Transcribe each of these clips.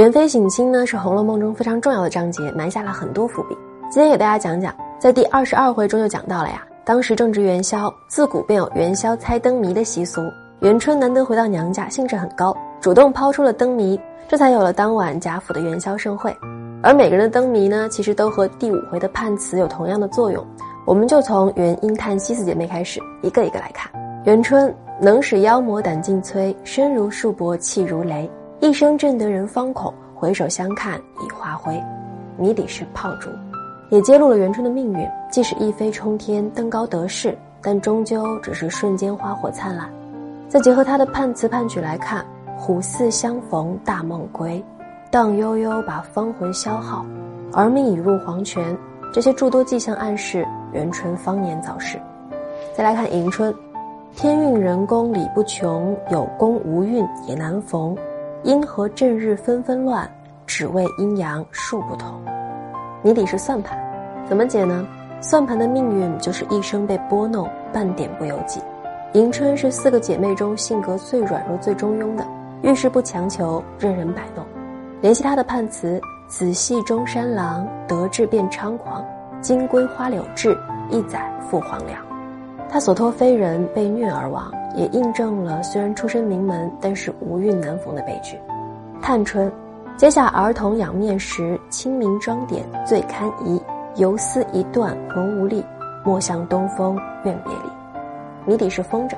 元妃省亲呢是《红楼梦》中非常重要的章节，埋下了很多伏笔。今天给大家讲讲，在第二十二回中就讲到了呀。当时正值元宵，自古便有元宵猜灯谜的习俗。元春难得回到娘家，兴致很高，主动抛出了灯谜，这才有了当晚贾府的元宵盛会。而每个人的灯谜呢，其实都和第五回的判词有同样的作用。我们就从元英叹息四姐妹开始，一个一个来看。元春能使妖魔胆尽摧，身如束帛气如雷，一生震得人方恐，回首相看已化灰。谜底是炮竹，也揭露了元春的命运。即使一飞冲天，登高得势，但终究只是瞬间花火灿烂。再结合他的判词判曲来看，虎似相逢大梦归，荡悠悠把芳魂消耗，而命已入黄泉。这些诸多迹象暗示元春方年早逝。再来看迎春，天运人功理不穷，有功无运也难逢。阴和正日纷纷乱，只为阴阳数不同。谜底是算盘，怎么解呢？算盘的命运就是一生被拨弄，半点不由己。迎春是四个姐妹中性格最软弱、最中庸的，遇事不强求，任人摆弄。联系她的判词：“子系中山狼，得志便猖狂；金龟花柳志，一载赴黄粱。”她所托非人，被虐而亡，也印证了虽然出身名门，但是无运难逢的悲剧。探春，接下儿童仰面时，清明妆点最堪宜；游丝一断魂无力，莫向东风怨别离。谜底是风筝，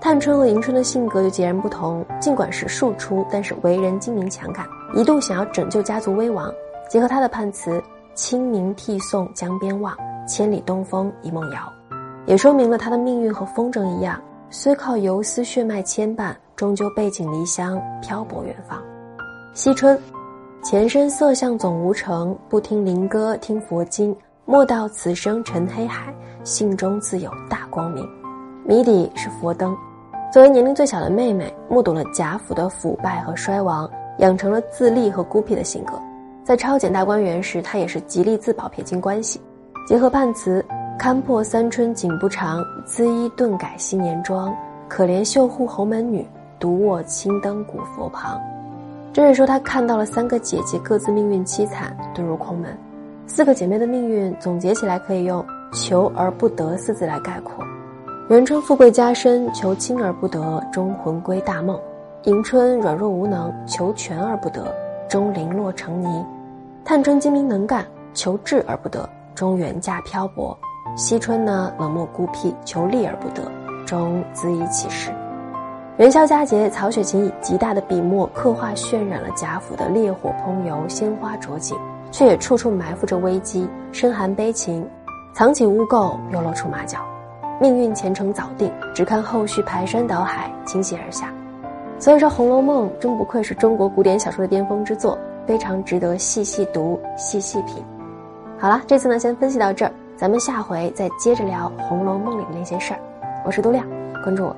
探春和迎春的性格就截然不同。尽管是庶出，但是为人精明强干，一度想要拯救家族危亡。结合他的判词“清明涕送江边望，千里东风一梦遥”，也说明了他的命运和风筝一样，虽靠游丝血脉牵绊，终究背井离乡，漂泊远方。惜春，前生色相总无成，不听灵歌听佛经，莫道此生沉黑海，心中自有大光明。谜底是佛灯。作为年龄最小的妹妹，目睹了贾府的腐败和衰亡，养成了自立和孤僻的性格。在抄检大观园时，她也是极力自保，撇清关系。结合判词：“堪破三春景不长，姿衣顿改昔年妆。可怜绣户侯门女，独卧青灯古佛旁。”这是说他看到了三个姐姐各自命运凄惨，遁入空门。四个姐妹的命运总结起来可以用“求而不得”四字来概括。元春富贵加身，求亲而不得，终魂归大梦；迎春软弱无能，求权而不得，终零落成泥；探春精明能干，求智而不得，终远嫁漂泊；惜春呢冷漠孤僻，求利而不得，终自以起事。元宵佳节，曹雪芹以极大的笔墨刻画渲染了贾府的烈火烹油、鲜花着锦，却也处处埋伏着危机，深含悲情，藏起污垢，又露出马脚。命运前程早定，只看后续排山倒海倾泻而下。所以说，《红楼梦》真不愧是中国古典小说的巅峰之作，非常值得细细读、细细品。好了，这次呢先分析到这儿，咱们下回再接着聊《红楼梦》里的那些事儿。我是杜亮，关注我。